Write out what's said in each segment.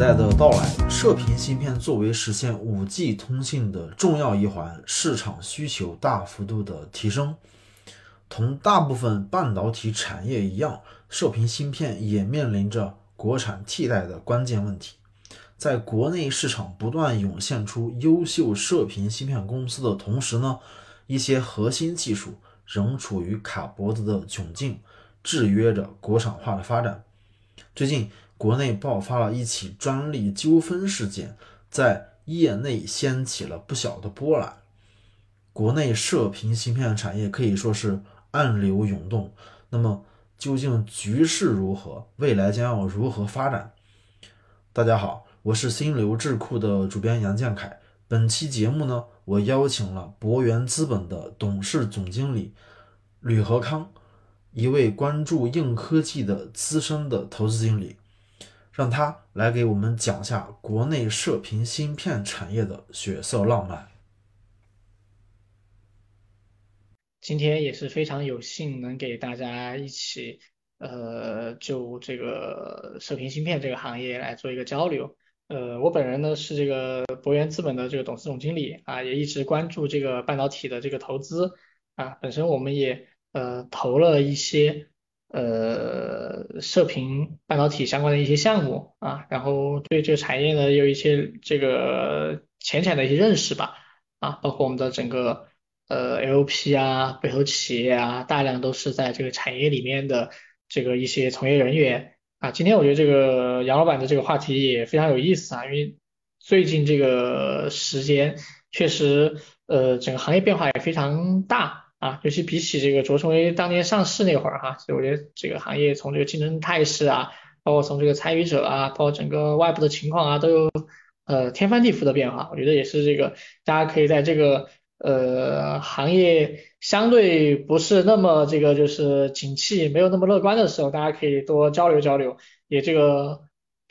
代的到来，射频芯片作为实现 5G 通信的重要一环，市场需求大幅度的提升。同大部分半导体产业一样，射频芯片也面临着国产替代的关键问题。在国内市场不断涌现出优秀射频芯片公司的同时呢，一些核心技术仍处于卡脖子的窘境，制约着国产化的发展。最近，国内爆发了一起专利纠纷事件，在业内掀起了不小的波澜。国内射频芯片产业可以说是暗流涌动。那么，究竟局势如何？未来将要如何发展？大家好。我是心流智库的主编杨建凯。本期节目呢，我邀请了博源资本的董事总经理吕和康，一位关注硬科技的资深的投资经理，让他来给我们讲下国内射频芯片产业的血色浪漫。今天也是非常有幸能给大家一起，呃，就这个射频芯片这个行业来做一个交流。呃，我本人呢是这个博源资本的这个董事总经理啊，也一直关注这个半导体的这个投资啊。本身我们也呃投了一些呃射频半导体相关的一些项目啊，然后对这个产业呢有一些这个浅浅的一些认识吧啊，包括我们的整个呃 LP 啊背后企业啊，大量都是在这个产业里面的这个一些从业人员。啊，今天我觉得这个杨老板的这个话题也非常有意思啊，因为最近这个时间确实，呃，整个行业变化也非常大啊，尤其比起这个卓成威当年上市那会儿哈，所以我觉得这个行业从这个竞争态势啊，包括从这个参与者啊，包括整个外部的情况啊，都有呃天翻地覆的变化，我觉得也是这个大家可以在这个。呃，行业相对不是那么这个，就是景气没有那么乐观的时候，大家可以多交流交流，也这个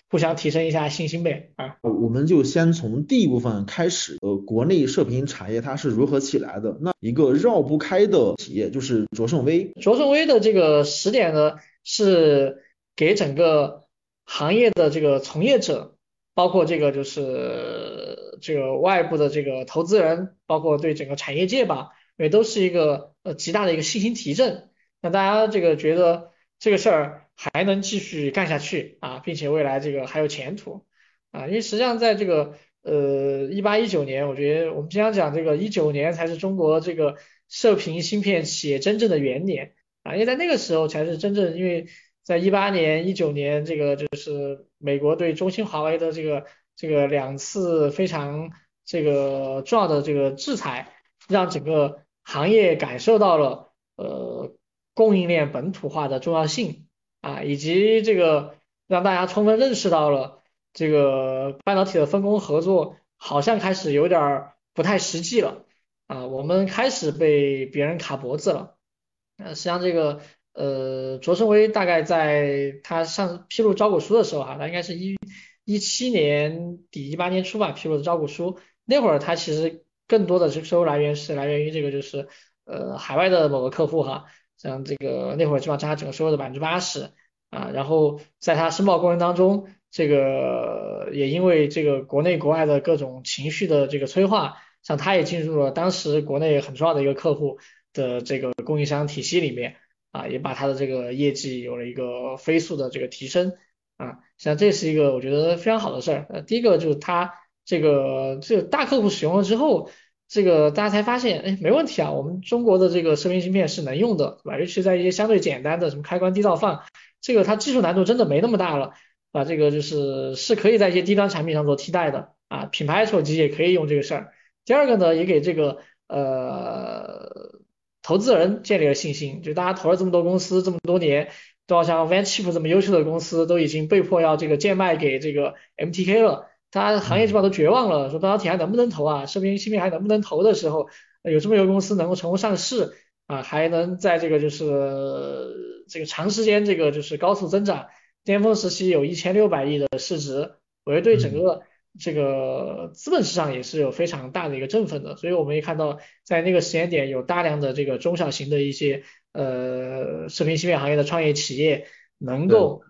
互相提升一下信心呗啊。我们就先从第一部分开始，呃，国内射频产业它是如何起来的？那一个绕不开的企业就是卓胜威。卓胜威的这个时点呢，是给整个行业的这个从业者。包括这个就是这个外部的这个投资人，包括对整个产业界吧，也都是一个呃极大的一个信心提振。那大家这个觉得这个事儿还能继续干下去啊，并且未来这个还有前途啊，因为实际上在这个呃一八一九年，我觉得我们经常讲这个一九年才是中国这个射频芯片企业真正的元年啊，因为在那个时候才是真正因为。在一八年、一九年，这个就是美国对中兴、华为的这个这个两次非常这个重要的这个制裁，让整个行业感受到了呃供应链本土化的重要性啊，以及这个让大家充分认识到了这个半导体的分工合作好像开始有点不太实际了啊，我们开始被别人卡脖子了。呃，实际上这个。呃，卓胜威大概在他上披露招股书的时候哈，他应该是一一七年底一八年初吧披露的招股书，那会儿他其实更多的是收入来源是来源于这个就是呃海外的某个客户哈，像这个那会儿基本上占他整个收入的百分之八十啊，然后在他申报过程当中，这个也因为这个国内国外的各种情绪的这个催化，像他也进入了当时国内很重要的一个客户的这个供应商体系里面。啊，也把它的这个业绩有了一个飞速的这个提升啊，像这是一个我觉得非常好的事儿。呃，第一个就是它这个这个大客户使用了之后，这个大家才发现，哎，没问题啊，我们中国的这个射频芯片是能用的，对吧？尤其在一些相对简单的什么开关低噪放，这个它技术难度真的没那么大了，啊，这个就是是可以在一些低端产品上做替代的啊，品牌手机也可以用这个事儿。第二个呢，也给这个呃。投资人建立了信心，就大家投了这么多公司这么多年，都要像 VanChip 这么优秀的公司，都已经被迫要这个贱卖给这个 MTK 了，大家行业基本上都绝望了，说半导体还能不能投啊？射频芯片还能不能投的时候，有这么一个公司能够成功上市啊，还能在这个就是这个长时间这个就是高速增长，巅峰时期有一千六百亿的市值，我觉得对整个。这个资本市场也是有非常大的一个振奋的，所以我们也看到在那个时间点有大量的这个中小型的一些呃射频芯片行业的创业企业能够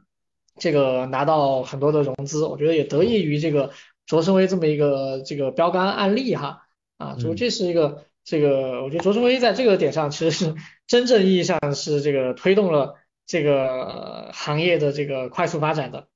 这个拿到很多的融资，我觉得也得益于这个卓胜威这么一个这个标杆案例哈，啊，所以这是一个这个，我觉得卓胜威在这个点上其实是真正意义上是这个推动了这个行业的这个快速发展的。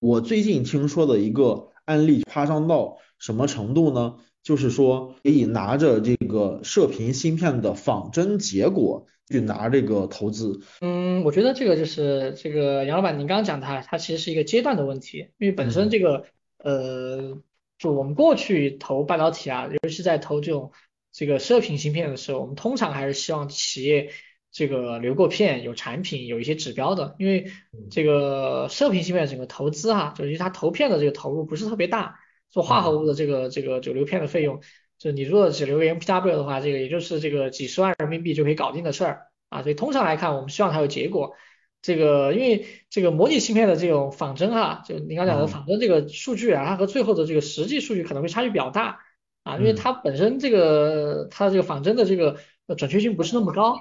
我最近听说的一个案例夸张到什么程度呢？就是说可以拿着这个射频芯片的仿真结果去拿这个投资。嗯，我觉得这个就是这个杨老板您刚刚讲的，它其实是一个阶段的问题，因为本身这个呃，就我们过去投半导体啊，尤其是在投这种这个射频芯片的时候，我们通常还是希望企业。这个留过片有产品有一些指标的，因为这个射频芯片整个投资哈，就是它投片的这个投入不是特别大，做化合物的这个这个就流片的费用，就你如果只留个 MPW 的话，这个也就是这个几十万人民币就可以搞定的事儿啊，所以通常来看，我们希望它有结果。这个因为这个模拟芯片的这种仿真哈，就你刚讲的仿真这个数据啊，它和最后的这个实际数据可能会差距比较大啊，因为它本身这个它这个仿真的这个。准确性不是那么高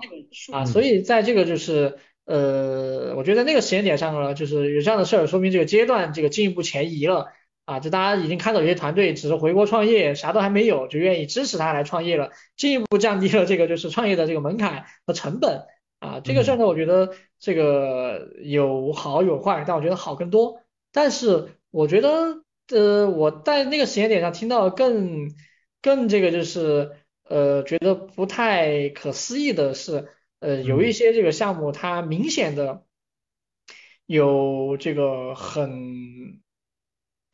啊，所以在这个就是呃，我觉得在那个时间点上呢，就是有这样的事儿，说明这个阶段这个进一步前移了啊，就大家已经看到有些团队只是回国创业，啥都还没有，就愿意支持他来创业了，进一步降低了这个就是创业的这个门槛和成本啊，这个事儿呢，我觉得这个有好有坏，但我觉得好更多。但是我觉得呃，我在那个时间点上听到更更这个就是。呃，觉得不太可思议的是，呃，有一些这个项目它明显的有这个很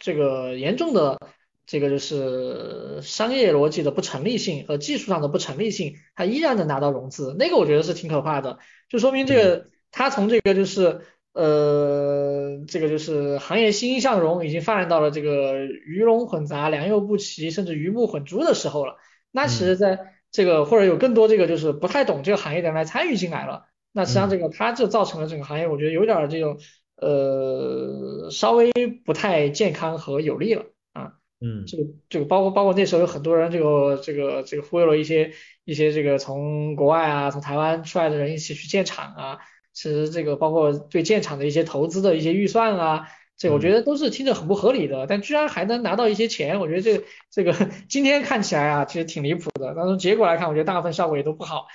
这个严重的这个就是商业逻辑的不成立性和技术上的不成立性，它依然能拿到融资，那个我觉得是挺可怕的，就说明这个它从这个就是呃这个就是行业欣欣向荣已经发展到了这个鱼龙混杂、良莠不齐，甚至鱼目混珠的时候了。那其实，在这个或者有更多这个就是不太懂这个行业的人来参与进来了，那实际上这个它就造成了整个行业，我觉得有点这种呃稍微不太健康和有利了啊。嗯，这个这个包括包括那时候有很多人这个这个这个忽悠了一些一些这个从国外啊从台湾出来的人一起去建厂啊，其实这个包括对建厂的一些投资的一些预算啊。这我觉得都是听着很不合理的，但居然还能拿到一些钱，我觉得这这个今天看起来啊，其实挺离谱的。但从结果来看，我觉得大部分效果也都不好。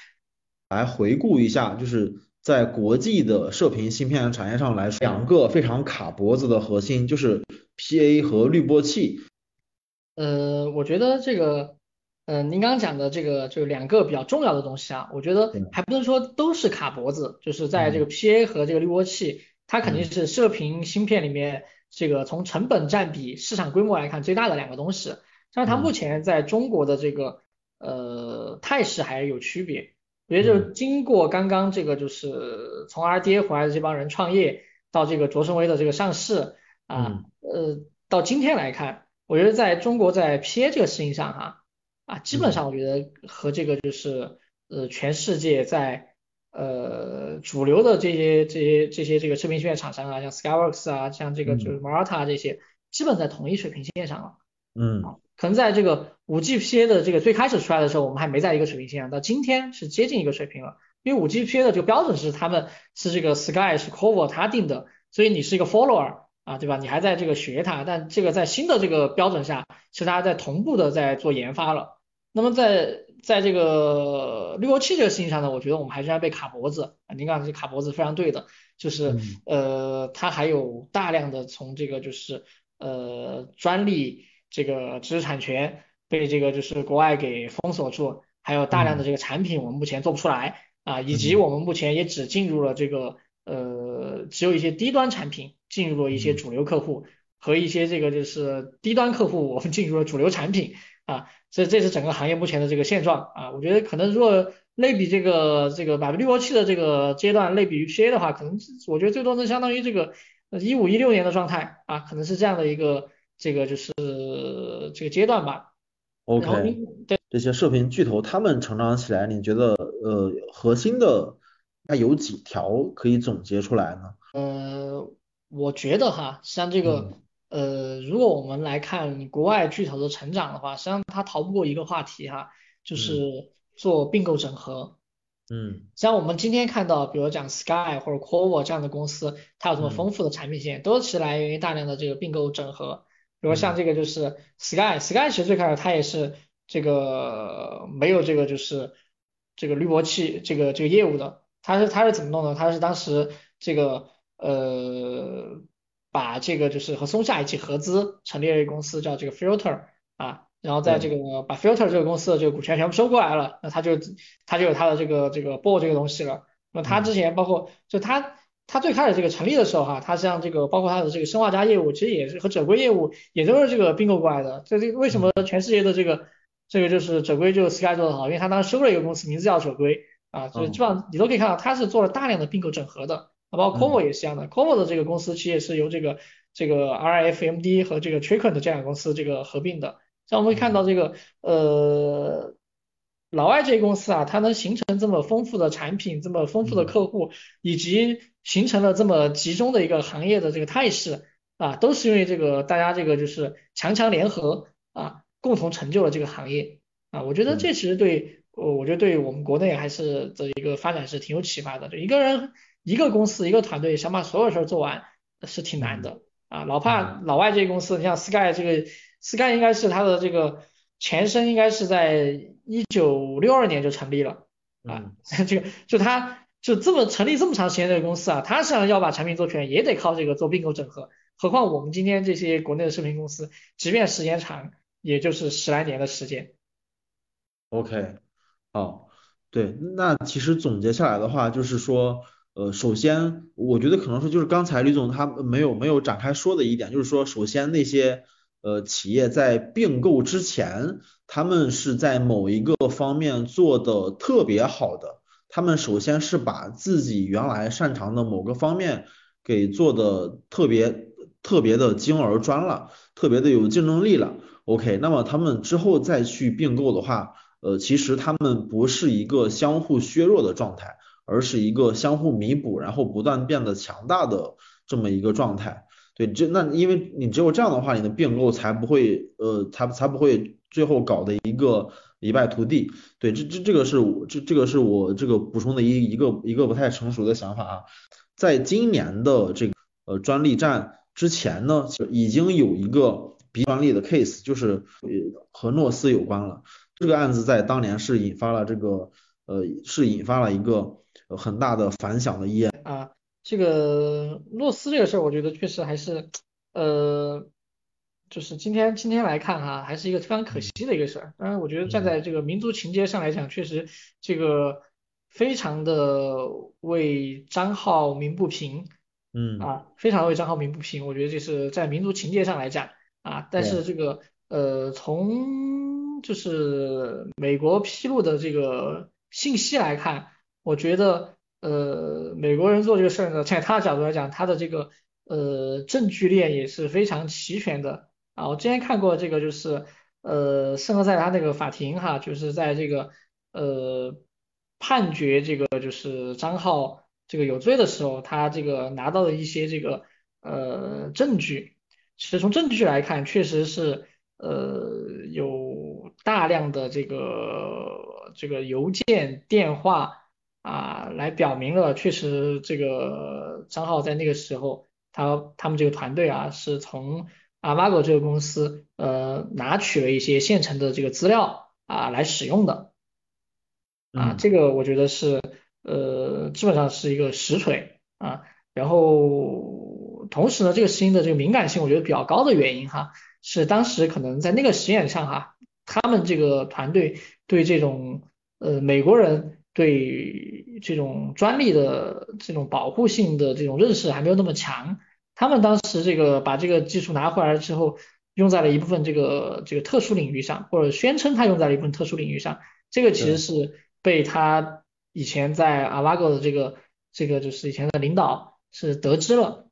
来回顾一下，就是在国际的射频芯片产业上来说，两个非常卡脖子的核心就是 PA 和滤波器。呃，我觉得这个，呃，您刚刚讲的这个就两个比较重要的东西啊，我觉得还不能说都是卡脖子，就是在这个 PA 和这个滤波器。它肯定是射频芯片里面这个从成本占比、市场规模来看最大的两个东西，但是它目前在中国的这个呃态势还是有区别。我觉得就是经过刚刚这个就是从 R D A 回来的这帮人创业，到这个卓胜威的这个上市啊，呃，到今天来看，我觉得在中国在 P A 这个事情上哈啊，基本上我觉得和这个就是呃全世界在呃，主流的这些这些这些这个视频芯片厂商啊，像 Skyworks 啊，像这个就是 Marata 这些，基本在同一水平线上了。嗯，可能在这个五 G PA 的这个最开始出来的时候，我们还没在一个水平线上，到今天是接近一个水平了。因为五 G PA 的这个标准是他们是这个 Sky 是 Cover 他定的，所以你是一个 follower 啊，对吧？你还在这个学它，但这个在新的这个标准下，其实大家在同步的在做研发了。那么在在这个滤波器这个事情上呢，我觉得我们还是要被卡脖子啊。您刚才卡脖子非常对的，就是呃，它还有大量的从这个就是呃专利这个知识产权被这个就是国外给封锁住，还有大量的这个产品我们目前做不出来啊，以及我们目前也只进入了这个呃只有一些低端产品进入了一些主流客户和一些这个就是低端客户我们进入了主流产品。啊，这这是整个行业目前的这个现状啊，我觉得可能如果类比这个这个百分滤波器的这个阶段，类比于 PA 的话，可能我觉得最多能相当于这个一五一六年的状态啊，可能是这样的一个这个就是这个阶段吧。OK，对这些射频巨头他们成长起来，你觉得呃核心的它有几条可以总结出来呢？呃，我觉得哈，像这个。呃，如果我们来看国外巨头的成长的话，实际上它逃不过一个话题哈，就是做并购整合嗯像我们今天看到，比如讲 Sky 或者 Quovo 这样的公司，它有这么丰嗯富的产品线，都是来源于大量的这个并购整合。比如像嗯这个就是 Sky，Sky 其实最开始它也是这个没有这个就是这个滤波器这个这个业务的，它是它是怎么弄的？它是当时这个呃把这个就是和松下一起合资成立了一个公司叫这个 Filter 啊，然后在这对个把 Filter 这个公司的这个股权全部收过来了，那它就它就有它的这个这个 BO 这个东西了。那它之嗯前包括就它它最开始这个成立的时候哈，它像这个包括它的这个生化家业务，其实也是和者归业务也都是这个并购过来的。这这为什么嗯全世界的这个这个就是者归就 Sky 做的好？因为它当时收了一个公司，名字叫者归啊，就是基嗯本上你都可以看到它是做了大量的并购整合的。啊，包括 Como 嗯也是一样的，Como 的这个公司其实也是由这个这个 RFMD 和这个 t r i c o n 的这两个公司这个合并的。像我们会看到嗯这个呃老外这些公司啊，它能形成这么丰富的产品，这么丰富的嗯客户，以及形成了这么集中的一个行业的这个态势啊，都是因为这个大家这个就是强强联合啊，共同成就了这个行业啊。我觉得这其实对，我，我觉得对我们国内还是的一个发展是挺有启发的。就一个人、一个公司、一个团队想把所有事儿做完是挺难嗯的啊。哪怕嗯老外这些公司，你像 Sky 这个 Sky 应该是它的这个前身应该是在一九六二年就成立了啊，嗯 这个就它就这么成立这么长时间的公司啊，它实际上要把产品做全，也得靠这个做并购整合。何况我们今天这些国内的视频公司，即便时间长，也就是十来年的时间。，OK。好，对，那其实总结下来的话，就是说，呃，首先，我觉得可能说就是刚才李总他没有没有展开说的一点，就是说，首先那些呃企业在并购之前，他们是在某一个方面做的特别好的，他们首先是把自己原来擅长的某个方面给做的特别特别的精而专了，特别的有竞争力了。OK，那么他们之后再去并购的话，呃，其实他们不是一个相互削弱的状态，而是一个相互弥补，然后不断变得强大的这么一个状态。对，这那因为你只有这样的话，你的并购才不会呃，才才不会最后搞的一个一败涂地。对，这这这个是我这这个是我这个补充的一一个一个不太成熟的想法啊。在今年的这个呃专利战之前呢，已经有一个比专利的 case，就是和诺斯有关了。这个案子在当年是引发了这个呃是引发了一个很大的反响的议案。啊，这个诺斯这个事儿，我觉得确实还是，呃，就是今天今天来看哈，还是一个非常可惜嗯的一个事儿。当然，我觉得站嗯在这个民族情节上来讲，确实这个非常的为张浩鸣不平嗯，啊，非常为张浩鸣不平。我觉得这是在民族情节上来讲啊，但是，这个呃，从就是美国披露的这个信息来看。我觉得，呃，美国人做这个事儿呢，在他的角度来讲，他的这个呃证据链也是非常齐全的啊。我之前看过这个，就是呃圣何塞他那个法庭哈，就是在这个呃判决这个就是张浩这个有罪的时候，他这个拿到的一些这个呃证据，其实从证据来看，确实是呃有大量的这个这个邮件、电话。啊，来表明了确实这个张浩在那个时候，他他们这个团队啊，是从 Avago 这个公司呃拿取了一些现成的这个资料啊来使用的啊，嗯这个我觉得是呃基本上是一个实锤啊，然后同时呢，这个事情的这个敏感性我觉得比较高的原因哈，是当时可能在那个实验上哈，他们这个团队对这种呃美国人。对这种专利的这种保护性的这种认识还没有那么强，他们当时这个把这个技术拿回来之后，用在了一部分这个这个特殊领域上，或者宣称他用在了一部分特殊领域上，这个其实，是被他以前在 Avago 的这个这个就是以前的领导是得知了，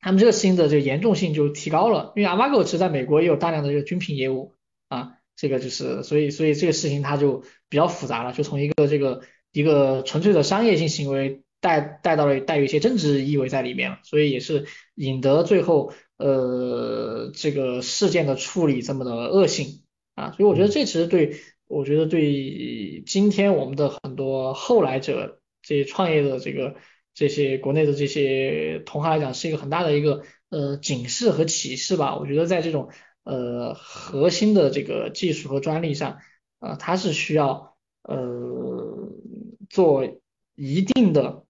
他们这个事情的这个严重性就提高了，因为 Avago 其实在美国也有大量的这个军品业务啊，这个就是所以所以这个事情它就比较复杂了，就从一个这个。一个纯粹的商业性行为带带到了带有一些政治意味在里面了，所以也是引得最后呃这个事件的处理这么的恶性啊，所以我觉得嗯。这其实对我觉得对今天我们的很多后来者这些创业的这个这些国内的这些同行来讲，是一个很大的一个呃警示和启示吧。我觉得在这种呃核心的这个技术和专利上，啊，它是需要呃做一定的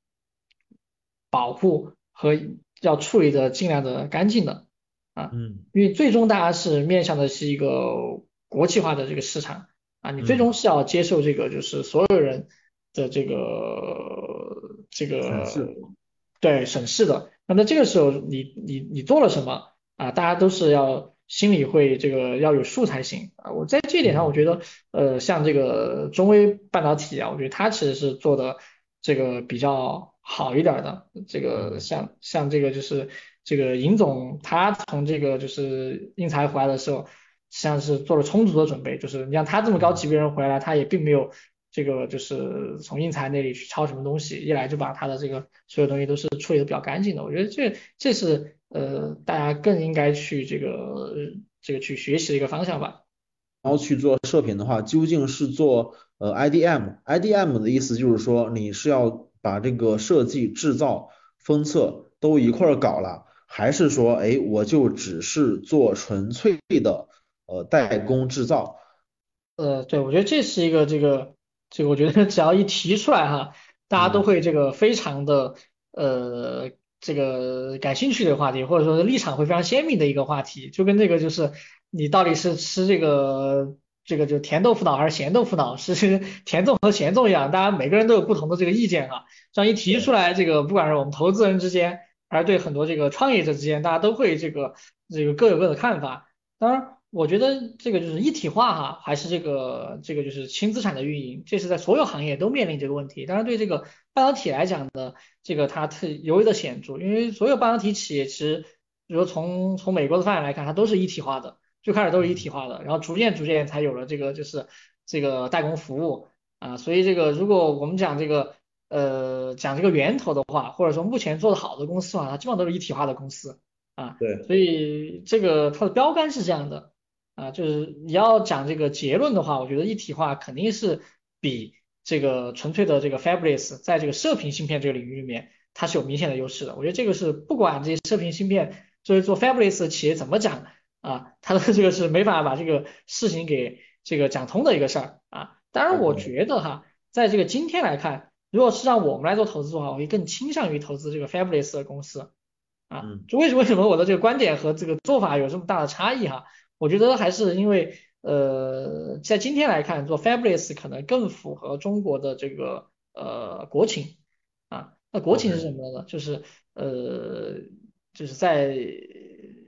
保护和要处理的尽量的干净的啊，嗯，因为最终大家是面向的是一个国际化的这个市场啊，你最终是要接受这个就是所有人的这个这个对审视的，那么这个时候你你你做了什么？啊？大家都是要心里会这个要有数才行。啊。我在这一点上，我觉得呃像这个中微半导体啊，我觉得它其实是做的这个比较好一点的。这个像像这个就是这个尹总他从这个就是英才回来的时候，像是做了充足的准备，就是你像他这么高级别人回来，他也并没有。这个就是从英才那里去抄什么东西，一来就把他的这个所有东西都是处理的比较干净的。我觉得这这是呃大家更应该去这个这个去学习的一个方向吧。然后去做射频的话，究竟是做呃 IDM？IDM 的意思就是说你是要把这个设计、制造、封测都一块儿搞了，还是说哎我就只是做纯粹的呃代工制造？呃，对，我觉得这是一个这个。这个我觉得 只要一提出来哈，大家都会这个非常的呃这个感兴趣的话题，或者说立场会非常鲜明的一个话题，就跟这个就是你到底是吃这个这个就甜豆腐脑还是咸豆腐脑，是 甜粽和咸粽一样，大家每个人都有不同的这个意见哈。这样一提出来，这个不管是我们投资人之间，还是对很多这个创业者之间，大家都会这个这个各有各的看法。当然。我觉得这个就是一体化哈，还是这个这个就是轻资产的运营，这是在所有行业都面临这个问题。当然，对这个半导体来讲呢，这个它特尤为的显著，因为所有半导体企业其实，比如从从美国的发展来看，它都是一体化的，最开始都是一体化的，然后逐渐逐渐才有了这个就是这个代工服务啊。所以这个如果我们讲这个呃讲这个源头的话，或者说目前做的好的公司啊，它基本上都是一体化的公司啊。对。所以这个它的标杆是这样的。啊，就是你要讲这个结论的话，我觉得一体化肯定是比这个纯粹的这个 fabless 在这个射频芯片这个领域里面，它是有明显的优势的。我觉得这个是不管这些射频芯片作为做 fabless 的企业怎么讲啊，他的这个是没法把这个事情给这个讲通的一个事儿啊。当然，我觉得哈，在这个今天来看，如果是让我们来做投资的话，我会更倾向于投资这个 Fabulous 的公司啊。就为什么为什么我的这个观点和这个做法有这么大的差异哈？我觉得还是因为，呃，在今天来看，做 Fabulous 可能更符合中国的这个呃国情啊。那国情是什么呢？就是呃，就是在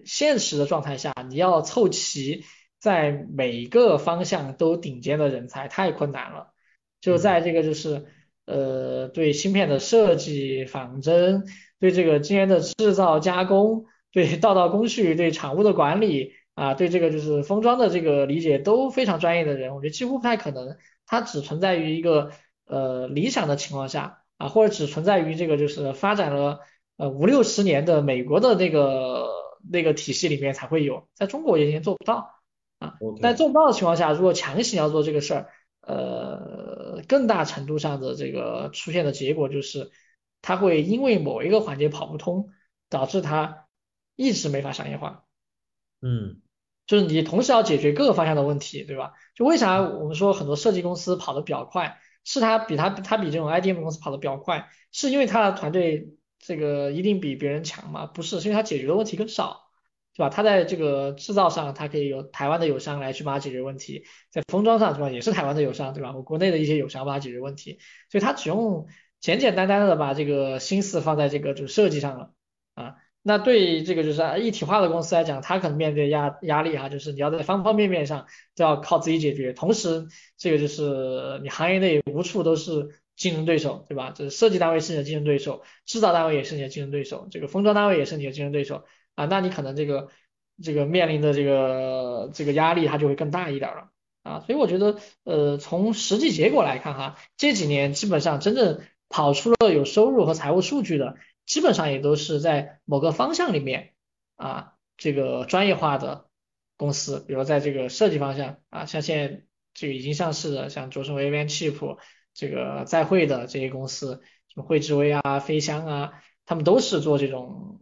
现实的状态下，你要凑齐在每个方向都顶尖的人才太困难了。就在这个就是呃，对芯片的设计仿真，对这个今天的制造加工，对道道工序，对产物的管理。啊，对这个就是封装的这个理解都非常专业的人，我觉得几乎不太可能，它只存在于一个呃理想的情况下啊，或者只存在于这个就是发展了呃五六十年的美国的那个那个体系里面才会有，在中国也已经做不到啊。在做不到的情况下，如果强行要做这个事儿，呃，更大程度上的这个出现的结果就是，它会因为某一个环节跑不通，导致它一直没法商业化。嗯。就是你同时要解决各个方向的问题，对吧？就为啥我们说很多设计公司跑得比较快，是它比它它比这种 IDM 公司跑得比较快，是因为它的团队这个一定比别人强吗？不是，是因为它解决的问题更少，对吧？它在这个制造上，它可以有台湾的友商来去帮它解决问题，在封装上，对吧？也是台湾的友商，对吧？我国内的一些友商帮它解决问题，所以它只用简简单单的把这个心思放在这个就是设计上了啊。那对这个就是一体化的公司来讲，它可能面对压压力哈，就是你要在方方面面上都要靠自己解决，同时这个就是你行业内无处都是竞争对手，对吧？这设计单位是你的竞争对手，制造单位也是你的竞争对手，这个封装单位也是你的竞争对手啊，那你可能这个这个面临的这个这个压力它就会更大一点了啊，所以我觉得呃从实际结果来看哈，这几年基本上真正跑出了有收入和财务数据的。基本上也都是在某个方向里面啊，这个专业化的公司，比如在这个设计方向啊，像现在这个已经上市的，像卓胜微、v a n Chip，这个在汇的这些公司，什么汇智威啊、飞香啊，他们都是做这种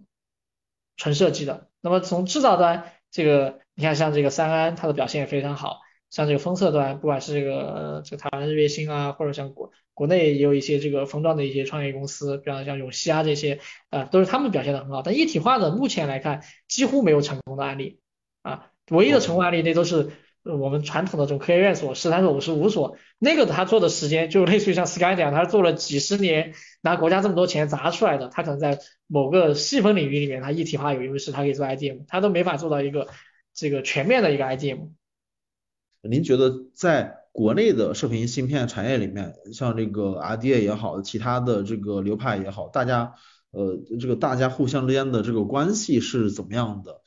纯设计的。那么从制造端，这个你看像这个三安，它的表现也非常好。像这个封测端，不管是这个这个台湾日月星啊，或者像国国内也有一些这个封装的一些创业公司，比方像永熙啊这些，啊都是他们表现的很好。但一体化的目前来看，几乎没有成功的案例啊，唯一的成功案例那都是我们传统的这种科学院所，十三所、五十五所，那个他做的时间就类似于像 Sky 这样，他做了几十年，拿国家这么多钱砸出来的，他可能在某个细分领域里面，他一体化有优势，他可以做 IDM，他都没法做到一个这个全面的一个 IDM。您觉得在国内的射频芯片产业里面，像这个 RDA 也好，其他的这个流派也好，大家呃这个大家互相之间的这个关系是怎么样的？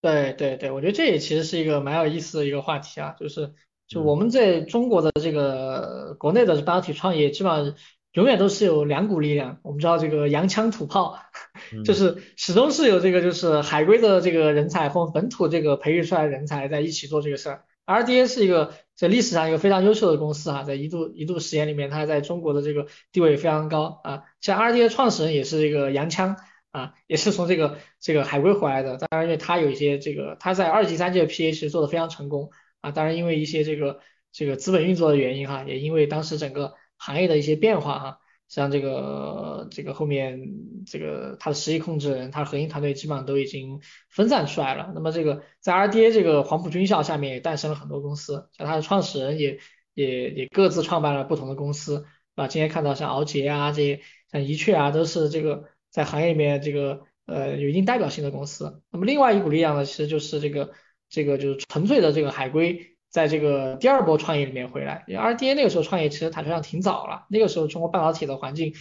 对对对，我觉得这也其实是一个蛮有意思的一个话题啊，就是就我们在中国的这个国内的半导体创业，基本上永远都是有两股力量。我们知道这个洋枪土炮，就是始终是有这个就是海归的这个人才和本土这个培育出来的人才在一起做这个事儿。RDA 是一个在历史上一个非常优秀的公司哈，在一度一度时间里面，它在中国的这个地位非常高啊。像 RDA 创始人也是一个洋枪啊，也是从这个这个海归回来的。当然，因为他有一些这个他在二级、三级的 PA 其实做的非常成功啊。当然，因为一些这个这个资本运作的原因哈，也因为当时整个行业的一些变化哈。像这个这个后面这个它的实际控制人，它核心团队基本上都已经分散出来了。那么这个在 RDA 这个黄埔军校下面也诞生了很多公司，像它的创始人也也也各自创办了不同的公司啊。今天看到像敖杰啊这些，像一雀啊，都是这个在行业里面这个呃有一定代表性的公司。那么另外一股力量呢，其实就是这个这个就是纯粹的这个海归。在这个第二波创业里面回来，因为 RDA 那个时候创业其实坦率上挺早了，那个时候中国半导体的环境，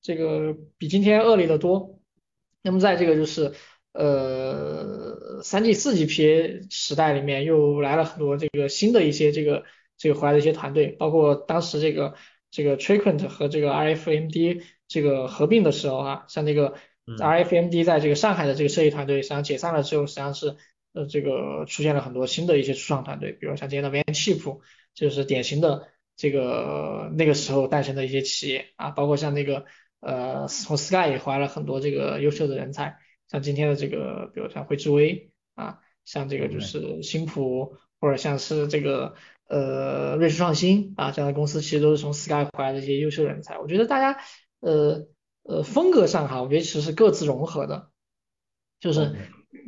这个比今天恶劣的多。那么在这个就是呃三 G 四 G PA 时代里面，又来了很多这个新的一些这个这个回来的一些团队，包括当时这个这个 Triquent 和这个 RFMD 这个合并的时候啊，像这个 RFMD 在这个上海的这个设计团队实际上解散了之后，实际上是。呃，这个出现了很多新的一些初创团队，比如像今天的 v a n Chip，就是典型的这个那个时候诞生的一些企业啊，包括像那个呃从 Sky 也回来了很多这个优秀的人才，像今天的这个，比如像汇智威啊，像这个就是新普，或者像是这个呃瑞士创新啊这样的公司，其实都是从 Sky 回来的一些优秀人才。我觉得大家呃呃风格上哈，我觉得其实是各自融合的，就是。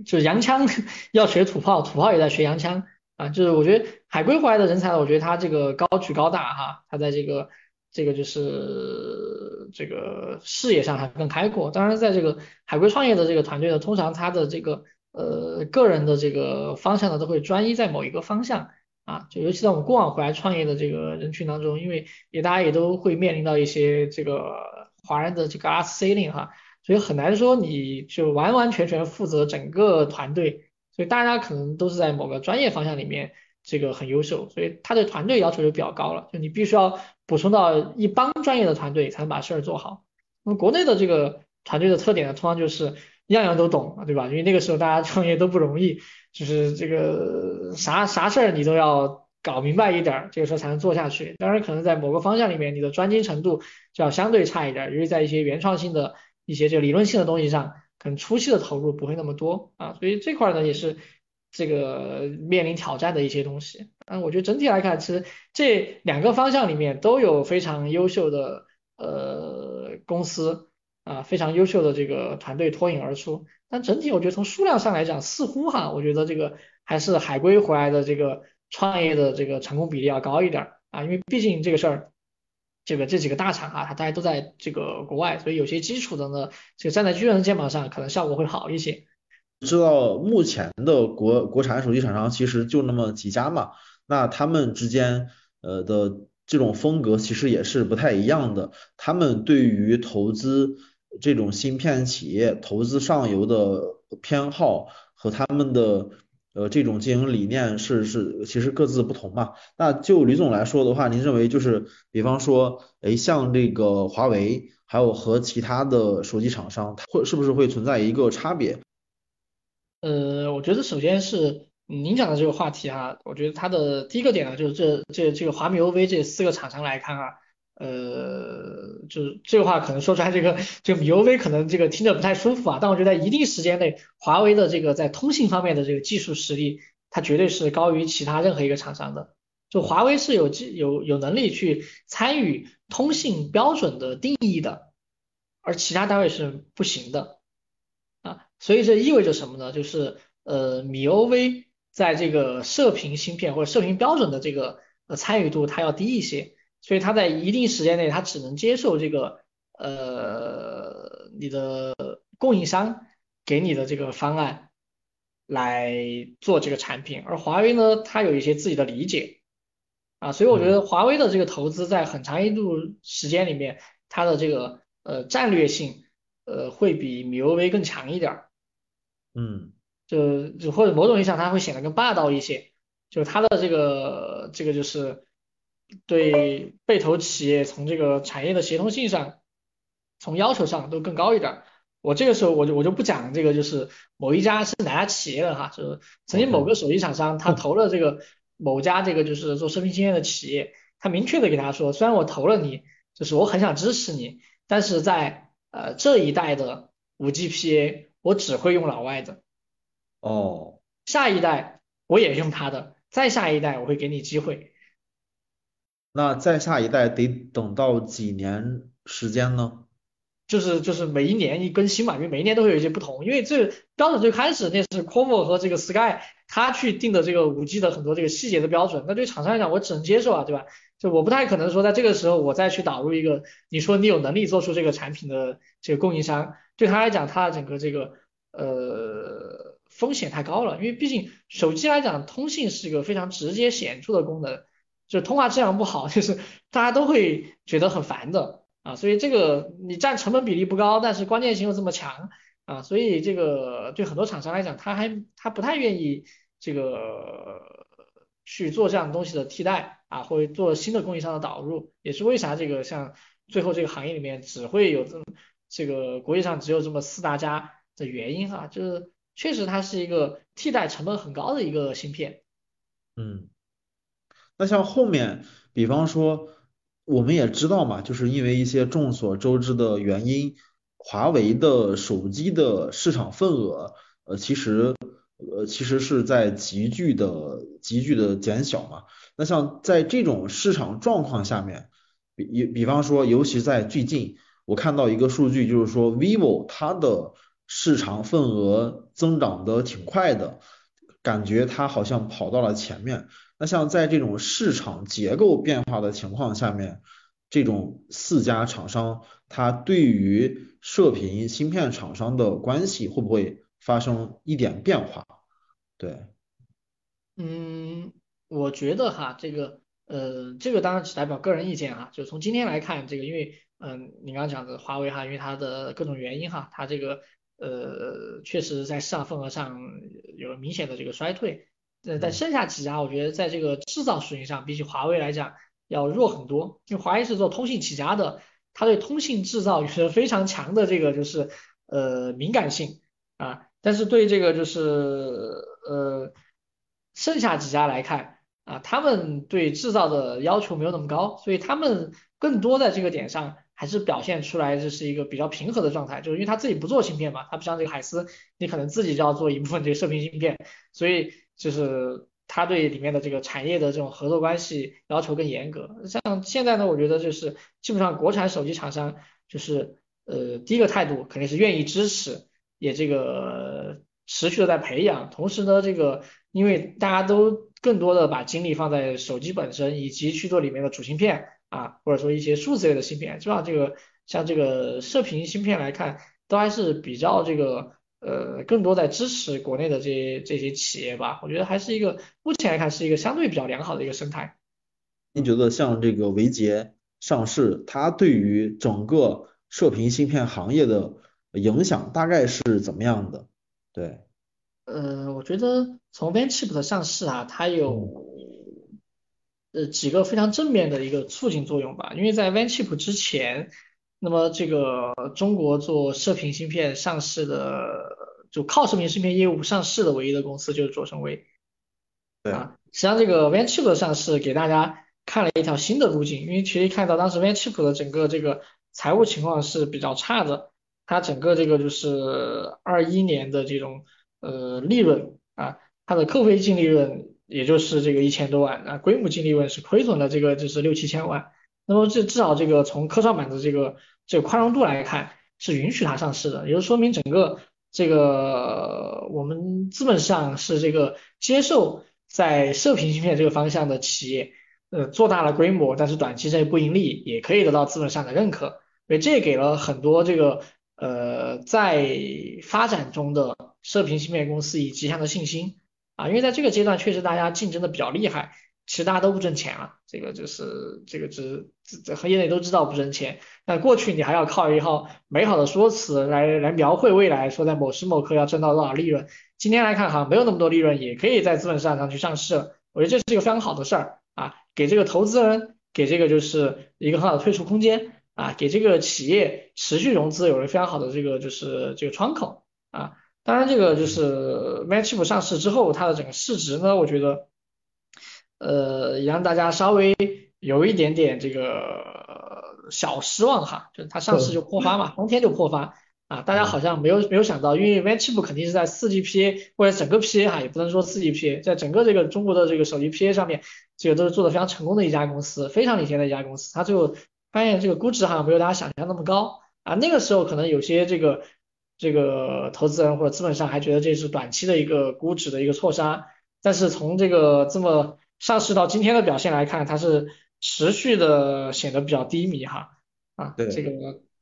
就是洋枪 要学土炮，土炮也在学洋枪啊。就是我觉得海归回来的人才，我觉得他这个高举高大哈，他在这个这个就是这个视野上还更开阔。当然，在这个海归创业的这个团队呢，通常他的这个呃个人的这个方向呢，都会专一在某一个方向啊。就尤其在我们过往回来创业的这个人群当中，因为也大家也都会面临到一些这个华人的这个 glass ceiling 哈。所以很难说你就完完全全负责整个团队，所以大家可能都是在某个专业方向里面这个很优秀，所以他对团队要求就比较高了，就你必须要补充到一帮专业的团队才能把事儿做好。那么国内的这个团队的特点呢，通常就是样样都懂，对吧？因为那个时候大家创业都不容易，就是这个啥啥事儿你都要搞明白一点，这个时候才能做下去。当然可能在某个方向里面你的专精程度就要相对差一点，因为在一些原创性的。一些这理论性的东西上，可能初期的投入不会那么多啊，所以这块呢也是这个面临挑战的一些东西。嗯，我觉得整体来看，其实这两个方向里面都有非常优秀的呃公司啊，非常优秀的这个团队脱颖而出。但整体我觉得从数量上来讲，似乎哈，我觉得这个还是海归回来的这个创业的这个成功比例要高一点啊，因为毕竟这个事儿。这个这几个大厂啊，它大家都在这个国外，所以有些基础的呢，就站在巨人的肩膀上，可能效果会好一些。知道目前的国国产手机厂商其实就那么几家嘛，那他们之间呃的这种风格其实也是不太一样的。他们对于投资这种芯片企业投资上游的偏好和他们的。呃，这种经营理念是是其实各自不同嘛。那就吕总来说的话，您认为就是，比方说，哎，像这个华为，还有和其他的手机厂商，会是不是会存在一个差别？呃，我觉得首先是您讲的这个话题哈，我觉得它的第一个点呢，就是这这这个华米 OV 这四个厂商来看啊，呃，就是这个话可能说出来，这个这个米 OV 可能这个听着不太舒服啊，但我觉得一定时间内，华为的这个在通信方面的这个技术实力，它绝对是高于其他任何一个厂商的。就华为是有技有有能力去参与通信标准的定义的，而其他单位是不行的啊，所以这意味着什么呢？就是呃米欧 v。在这个射频芯片或者射频标准的这个呃参与度，它要低一些，所以它在一定时间内，它只能接受这个呃你的供应商给你的这个方案来做这个产品，而华为呢，它有一些自己的理解。啊，所以我觉得华为的这个投资在很长一度时间里面，它的这个呃战略性呃会比米 U V 更强一点儿，嗯。就就或者某种意义上，它会显得更霸道一些，就是它的这个这个就是对被投企业从这个产业的协同性上，从要求上都更高一点。我这个时候我就我就不讲这个就是某一家是哪家企业了哈，就是曾经某个手机厂商他投了这个某家这个就是做射频芯片的企业，他明确的给他说，虽然我投了你，就是我很想支持你，但是在呃这一代的五 GPA 我只会用老外的。哦，下一代我也用他的，再下一代我会给你机会。那再下一代得等到几年时间呢？就是就是每一年一更新嘛，因为每一年都会有一些不同。因为这标准最开始那是 Qualcomm 和这个 Sky 他去定的这个五 G 的很多这个细节的标准，那对厂商来讲我只能接受啊，对吧？就我不太可能说在这个时候我再去导入一个你说你有能力做出这个产品的这个供应商，对他来讲他的整个这个呃。风险太高了，因为毕竟手机来讲，通信是一个非常直接显著的功能，就是通话质量不好，就是大家都会觉得很烦的啊。所以这个你占成本比例不高，但是关键性又这么强啊，所以这个对很多厂商来讲，他还他不太愿意这个去做这样东西的替代啊，或者做新的供应商的导入，也是为啥这个像最后这个行业里面只会有这么这个国际上只有这么四大家的原因哈，就是。确实，它是一个替代成本很高的一个芯片。嗯，那像后面，比方说，我们也知道嘛，就是因为一些众所周知的原因，华为的手机的市场份额，呃，其实，呃，其实是在急剧的、急剧的减小嘛。那像在这种市场状况下面，比比方说，尤其在最近，我看到一个数据，就是说，vivo 它的。市场份额增长的挺快的，感觉它好像跑到了前面。那像在这种市场结构变化的情况下面，这种四家厂商，它对于射频芯片厂商的关系会不会发生一点变化？对，嗯，我觉得哈，这个呃，这个当然只代表个人意见哈，就从今天来看，这个因为嗯，你刚刚讲的华为哈，因为它的各种原因哈，它这个。呃，确实在市场份额上有了明显的这个衰退，呃，但剩下几家我觉得在这个制造属性上比起华为来讲要弱很多，因为华为是做通信起家的，它对通信制造有着非常强的这个就是呃敏感性啊，但是对这个就是呃剩下几家来看啊，他们对制造的要求没有那么高，所以他们更多在这个点上。还是表现出来这是一个比较平和的状态，就是因为他自己不做芯片嘛，他不像这个海思，你可能自己就要做一部分这个射频芯片，所以就是他对里面的这个产业的这种合作关系要求更严格。像现在呢，我觉得就是基本上国产手机厂商就是呃第一个态度肯定是愿意支持，也这个持续的在培养，同时呢这个因为大家都更多的把精力放在手机本身以及去做里面的主芯片。啊，或者说一些数字类的芯片，基本上这个像这个射频芯片来看，都还是比较这个呃，更多在支持国内的这些这些企业吧。我觉得还是一个目前来看是一个相对比较良好的一个生态。您觉得像这个维杰上市，它对于整个射频芯片行业的影响大概是怎么样的？对，呃，我觉得从 Vanchip 的上市啊，它有。呃，几个非常正面的一个促进作用吧，因为在 Vanchip 之前，那么这个中国做射频芯片上市的，就靠射频芯片业务上市的唯一的公司就是卓胜微啊，实际上这个 VanChip 的上市给大家看了一条新的路径，因为其实看到当时 VanChip 的整个这个财务情况是比较差的，它整个这个就是二一年的这种呃利润啊，它的扣非净利润也就是这个一千多万啊，规模净利润是亏损的这个就是六七千万，那么这至少这个从科创板的这个这个宽容度来看是允许它上市的，也就说明整个这个我们资本市场是这个接受。在射频芯片这个方向的企业，呃，做大了规模，但是短期内不盈利，也可以得到资本上的认可，所以这也给了很多这个呃在发展中的射频芯片公司以极强的信心啊，因为在这个阶段确实大家竞争的比较厉害，其实大家都不挣钱了，这个就是这个只这和业内都知道不挣钱，那过去你还要靠一套美好的说辞来来描绘未来，说在某时某刻要挣到多少利润。今天来看哈，没有那么多利润，也可以在资本市场上去上市了，我觉得这是一个非常好的事儿啊，给这个投资人，给这个就是一个很好的退出空间啊，给这个企业持续融资有了非常好的这个就是这个窗口啊。当然，这个就是 Matchip 上市之后，它的整个市值呢，我觉得呃也让大家稍微有一点点这个小失望哈，就是它上市就破发嘛，当天就破发。啊，大家好像没有没有想到，因为 v a n c h i p 肯定是在四 G PA 或者整个 PA 哈，也不能说四 G PA，在整个这个中国的这个手机 PA 上面，这个都是做的非常成功的一家公司，非常领先的一家公司。它最后发现这个估值好像没有大家想象那么高啊，那个时候可能有些这个这个投资人或者资本上还觉得这是短期的一个估值的一个错杀，但是从这个这么上市到今天的表现来看，它是持续的显得比较低迷哈啊，这个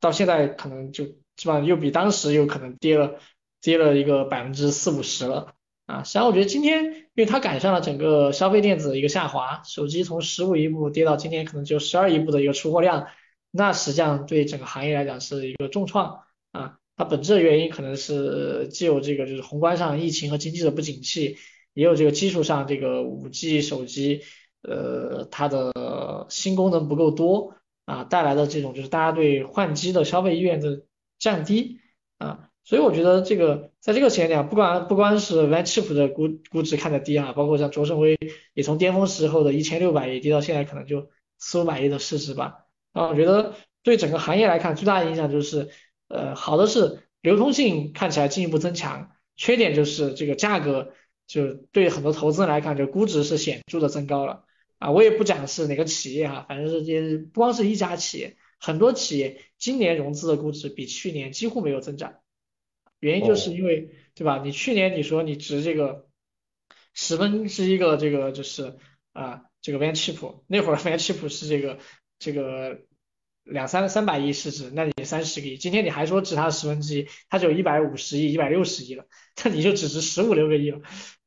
到现在可能就。基本上又比当时又可能跌了，跌了一个百分之四五十了啊！实际上我觉得今天，因为它赶上了整个消费电子的一个下滑，手机从十五亿部跌到今天可能就十二亿部的一个出货量，那实际上对整个行业来讲是一个重创啊！它本质的原因可能是既有这个就是宏观上疫情和经济的不景气，也有这个基础上这个五 G 手机呃它的新功能不够多啊带来的这种就是大家对换机的消费意愿的。降低啊，所以我觉得这个在这个前提下，不管不光是 VanChip 的估估值看的低啊，包括像卓胜威也从巅峰时候的一千六百亿跌到现在可能就四五百亿的市值吧。啊，我觉得对整个行业来看最大的影响就是，呃，好的是流通性看起来进一步增强，缺点就是这个价格就对很多投资人来看，就估值是显著的增高了。啊，我也不讲是哪个企业哈，反正是这不光是一家企业。很多企业今年融资的估值比去年几乎没有增长，原因就是因为，对吧？你去年你说你值这个十分之一个这个就是啊这个 VanChip，那会儿 VanChip 是这个这个两三三百亿市值，那你三十个亿，今天你还说值它十分之一，它就一百五十亿、一百六十亿了，那你就只值十五六个亿了，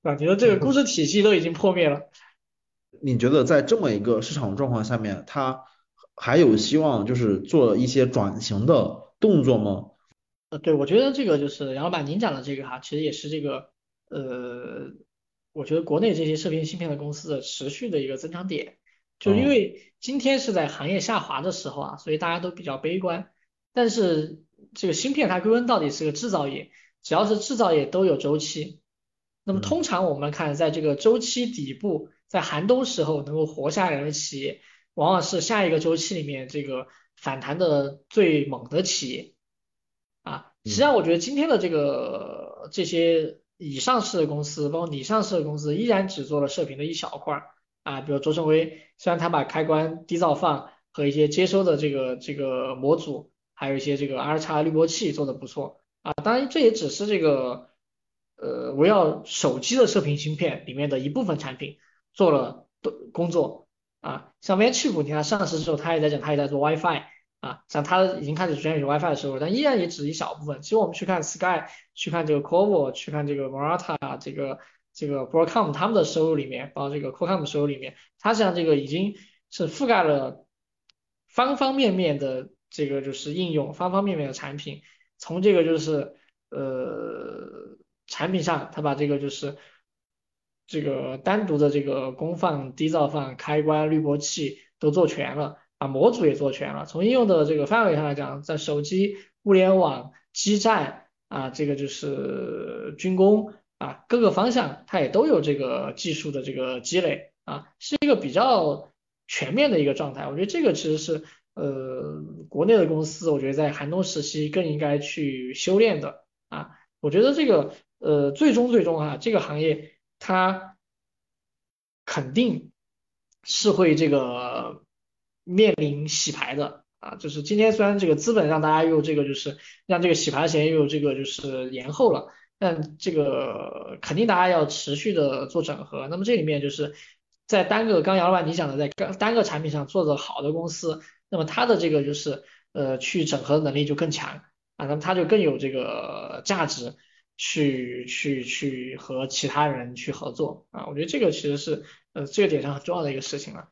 对吧？你说这个估值体系都已经破灭了。你觉得在这么一个市场状况下面，它？还有希望就是做一些转型的动作吗？呃，对，我觉得这个就是杨老板您讲的这个哈，其实也是这个呃，我觉得国内这些射频芯片的公司的持续的一个增长点，就因为今天是在行业下滑的时候啊，所以大家都比较悲观。但是这个芯片它归根到底是个制造业，只要是制造业都有周期。那么通常我们看，在这个周期底部，在寒冬时候能够活下来的企业。往往是下一个周期里面这个反弹的最猛的企业啊，实际上我觉得今天的这个这些已上市的公司，包括拟上市的公司，依然只做了射频的一小块儿啊，比如卓胜威，虽然它把开关低噪放和一些接收的这个这个模组，还有一些这个 R 叉滤波器做的不错啊，当然这也只是这个呃围绕手机的射频芯片里面的一部分产品做了的工作。啊，像 VanChip，你看上市的时候，他也在讲，他也在做 WiFi 啊，像他已经开始出现有 WiFi 的时候，但依然也只一小部分。其实我们去看 Sky，去看这个 Qorvo，去看这个 Marata 这个这个 Broadcom 他们的收入里面，包括这个 Qualcomm 收入里面，它实际上这个已经是覆盖了方方面面的这个就是应用，方方面面的产品。从这个就是呃产品上，它把这个就是。这个单独的这个功放、低噪放、开关、滤波器都做全了，啊，模组也做全了。从应用的这个范围上来讲，在手机、物联网、基站啊，这个就是军工啊，各个方向它也都有这个技术的这个积累啊，是一个比较全面的一个状态。我觉得这个其实是呃国内的公司，我觉得在寒冬时期更应该去修炼的啊。我觉得这个呃最终最终啊，这个行业它肯定是会这个面临洗牌的。啊，就是今天虽然这个资本让大家又这个就是让这个洗牌钱又这个就是延后了，但这个肯定大家要持续的做整合。那么这里面就是在单个刚杨老板你讲的在单单个产品上做的好的公司，那么它的这个就是呃去整合能力就更强啊，那么它就更有这个价值去去去和其他人去合作啊。我觉得这个其实是呃这个点上很重要的一个事情了。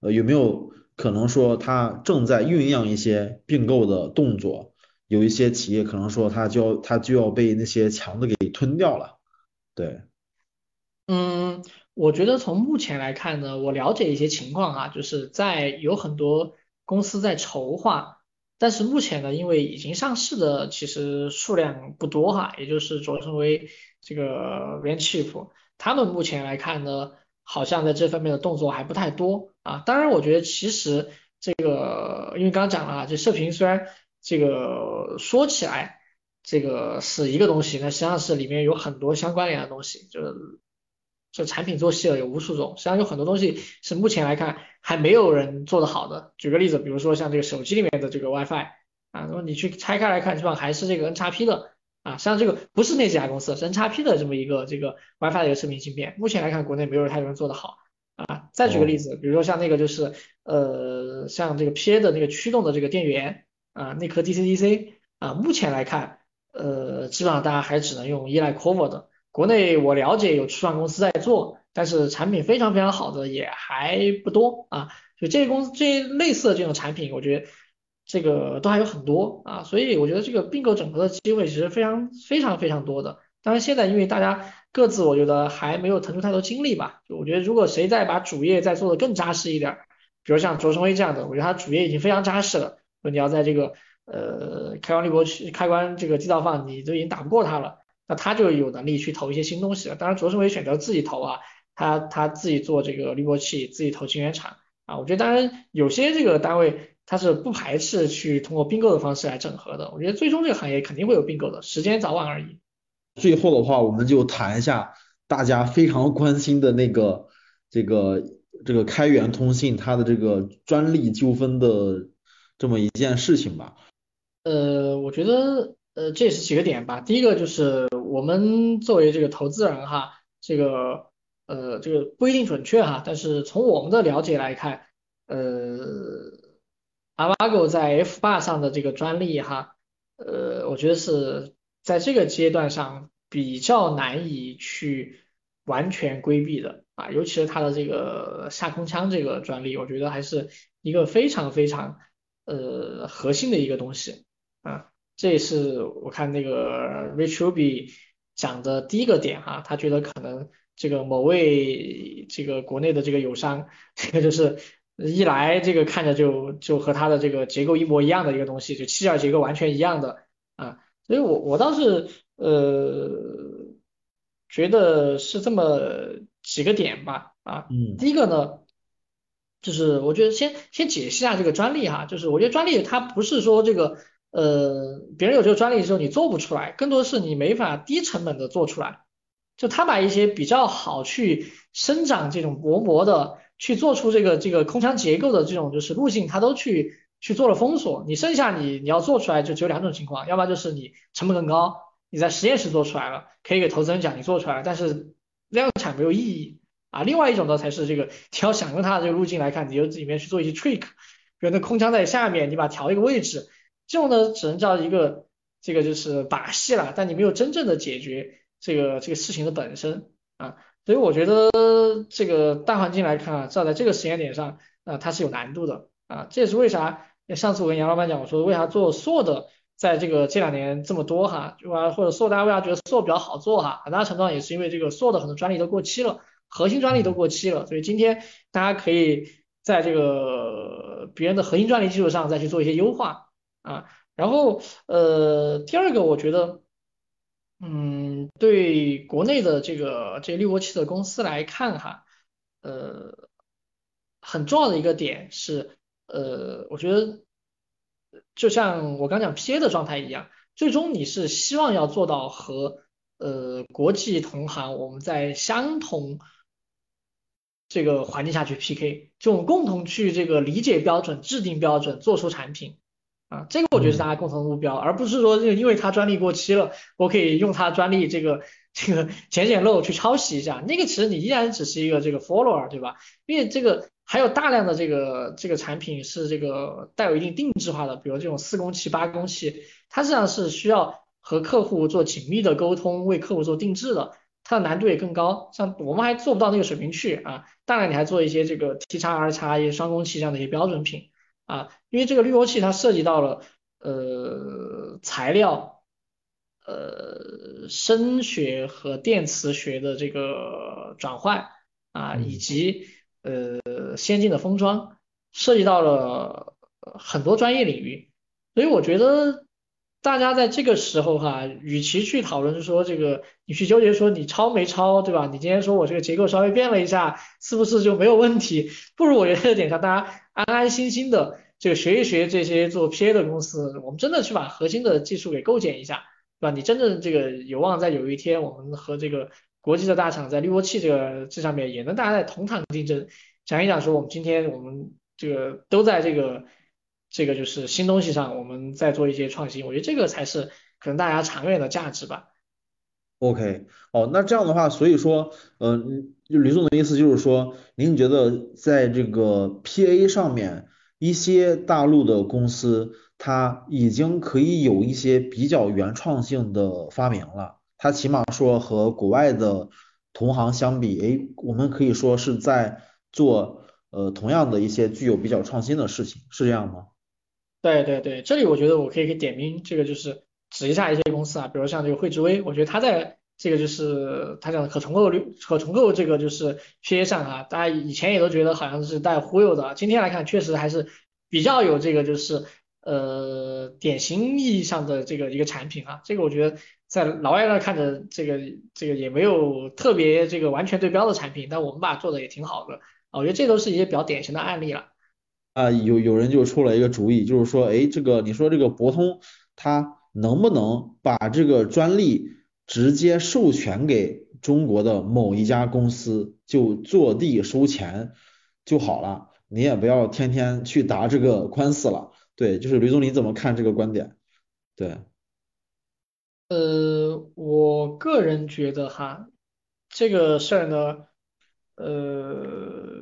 呃，有没有？可能说它正在酝酿一些并购的动作，有一些企业可能说它就要它就要被那些强的给吞掉了，对。嗯，我觉得从目前来看呢，我了解一些情况啊，就是在有很多公司在筹划，但是目前呢，因为已经上市的其实数量不多哈，也就是卓成威这个 r a n c h i e f 他们目前来看呢。好像在这方面的动作还不太多啊，当然我觉得其实这个，因为刚刚讲了啊，这射频虽然这个说起来这个是一个东西，那实际上是里面有很多相关联的东西，就是就产品做细了有无数种，实际上有很多东西是目前来看还没有人做得好的。举个例子，比如说像这个手机里面的这个 WiFi 啊，那么你去拆开来看，基本上还是这个 N 叉 P 的。啊，实际上这个不是那几家公司，是 N 叉 P 的这么一个这个 WiFi 的一个视频芯片，目前来看国内没有太多人做得好啊。再举个例子，比如说像那个就是呃像这个 PA 的那个驱动的这个电源啊，那颗 DC-DC 啊，目前来看呃基本上大家还只能用依赖 Qorvo 的，国内我了解有初创公司在做，但是产品非常非常好的也还不多啊。就这些公司这些类似的这种产品，我觉得。这个都还有很多啊，所以我觉得这个并购整合的机会其实非常非常非常多的。当然现在因为大家各自我觉得还没有腾出太多精力吧，我觉得如果谁再把主业再做的更扎实一点，比如像卓成威这样的，我觉得他主业已经非常扎实了。说你要在这个呃开关滤波器、开关这个机造放，你都已经打不过他了，那他就有能力去投一些新东西了。当然卓胜伟选择自己投啊，他他自己做这个滤波器，自己投晶圆厂啊，我觉得当然有些这个单位。它是不排斥去通过并购的方式来整合的，我觉得最终这个行业肯定会有并购的，时间早晚而已。最后的话，我们就谈一下大家非常关心的那个这个这个开源通信它的这个专利纠纷的这么一件事情吧。呃，我觉得呃这也是几个点吧。第一个就是我们作为这个投资人哈，这个呃这个不一定准确哈，但是从我们的了解来看，呃。Avago 在 F 八上的这个专利哈，呃，我觉得是在这个阶段上比较难以去完全规避的啊，尤其是它的这个下空腔这个专利，我觉得还是一个非常非常呃核心的一个东西啊，这也是我看那个 Rich Ruby 讲的第一个点哈，他觉得可能这个某位这个国内的这个友商，这个就是。一来这个看着就就和它的这个结构一模一样的一个东西，就气件结构完全一样的啊，所以我我倒是呃觉得是这么几个点吧啊，嗯，第一个呢，就是我觉得先先解析一下这个专利哈，就是我觉得专利它不是说这个呃别人有这个专利的时候你做不出来，更多是你没法低成本的做出来，就他把一些比较好去生长这种薄膜的。去做出这个这个空腔结构的这种就是路径，它都去去做了封锁。你剩下你你要做出来就只有两种情况，要么就是你成本更高，你在实验室做出来了，可以给投资人讲你做出来，但是量产没有意义啊。另外一种呢才是这个，你要想用它的这个路径来看，你就里面去做一些 trick，比如那空腔在下面，你把它调一个位置，这种呢只能叫一个这个就是把戏了，但你没有真正的解决这个这个事情的本身啊。所以我觉得这个大环境来看啊，至少在这个时间点上，啊，它是有难度的啊。这也是为啥上次我跟杨老板讲，我说为啥做硕的在这个这两年这么多哈，就啊或者硕大家为啥觉得硕比较好做哈，很大程度上也是因为这个硕的很多专利都过期了，核心专利都过期了，所以今天大家可以在这个别人的核心专利基础上再去做一些优化啊。然后呃第二个我觉得。嗯，对国内的这个这滤波器的公司来看哈，呃，很重要的一个点是，呃，我觉得就像我刚讲 PA 的状态一样，最终你是希望要做到和呃国际同行我们在相同这个环境下去 PK，就我们共同去这个理解标准、制定标准、做出产品。啊，这个我觉得是大家共同的目标，而不是说这个因为它专利过期了，我可以用它专利这个这个捡捡漏去抄袭一下，那个其实你依然只是一个这个 follower，对吧？因为这个还有大量的这个这个产品是这个带有一定定制化的，比如这种四工期、八工期，它实际上是需要和客户做紧密的沟通，为客户做定制的，它的难度也更高。像我们还做不到那个水平去啊，当然你还做一些这个 T 叉 R 叉一些双工器这样的一些标准品。啊，因为这个滤波器它涉及到了呃材料，呃声学和电磁学的这个转换啊，以及呃先进的封装，涉及到了很多专业领域，所以我觉得大家在这个时候哈，与其去讨论说这个，你去纠结说你抄没抄，对吧？你今天说我这个结构稍微变了一下，是不是就没有问题？不如我觉得点上大家。安安心心的这个学一学这些做 PA 的公司，我们真的去把核心的技术给构建一下，对吧？你真正这个有望在有一天，我们和这个国际的大厂在滤波器这个这上面也能大家在同场竞争。讲一讲说，我们今天我们这个都在这个这个就是新东西上，我们在做一些创新，我觉得这个才是可能大家长远的价值吧。OK，哦，那这样的话，所以说，嗯，就吕总的意思就是说，您觉得在这个 PA 上面，一些大陆的公司，它已经可以有一些比较原创性的发明了，它起码说和国外的同行相比，哎，我们可以说是在做呃同样的一些具有比较创新的事情，是这样吗？对对对，这里我觉得我可以给点名，这个就是。指一下一些公司啊，比如像这个汇智微，我觉得它在这个就是它讲的可重构率、可重构这个就是 PA 上啊，大家以前也都觉得好像是带忽悠的，今天来看确实还是比较有这个就是呃典型意义上的这个一个产品啊，这个我觉得在老外那看着这个这个也没有特别这个完全对标的产品，但我们把它做的也挺好的，我觉得这都是一些比较典型的案例了。啊，有有人就出了一个主意，就是说，哎，这个你说这个博通它。能不能把这个专利直接授权给中国的某一家公司，就坐地收钱就好了，你也不要天天去打这个官司了。对，就是吕总，你怎么看这个观点？对，呃，我个人觉得哈，这个事儿呢，呃，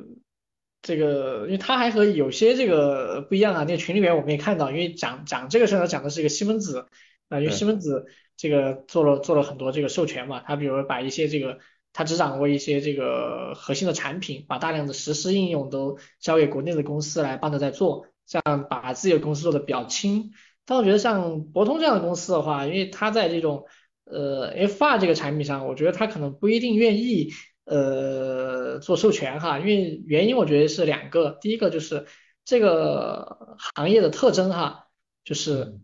这个因为他还和有些这个不一样啊，那个群里面我们也看到，因为讲讲这个事儿呢，讲的是一个西门子。啊，因为西门子这个做了做了很多这个授权嘛，他比如把一些这个他只掌握一些这个核心的产品，把大量的实施应用都交给国内的公司来帮着在做，这样把自己的公司做的比较轻。但我觉得像博通这样的公司的话，因为他在这种呃 F R 这个产品上，我觉得他可能不一定愿意呃做授权哈，因为原因我觉得是两个，第一个就是这个行业的特征哈，就是。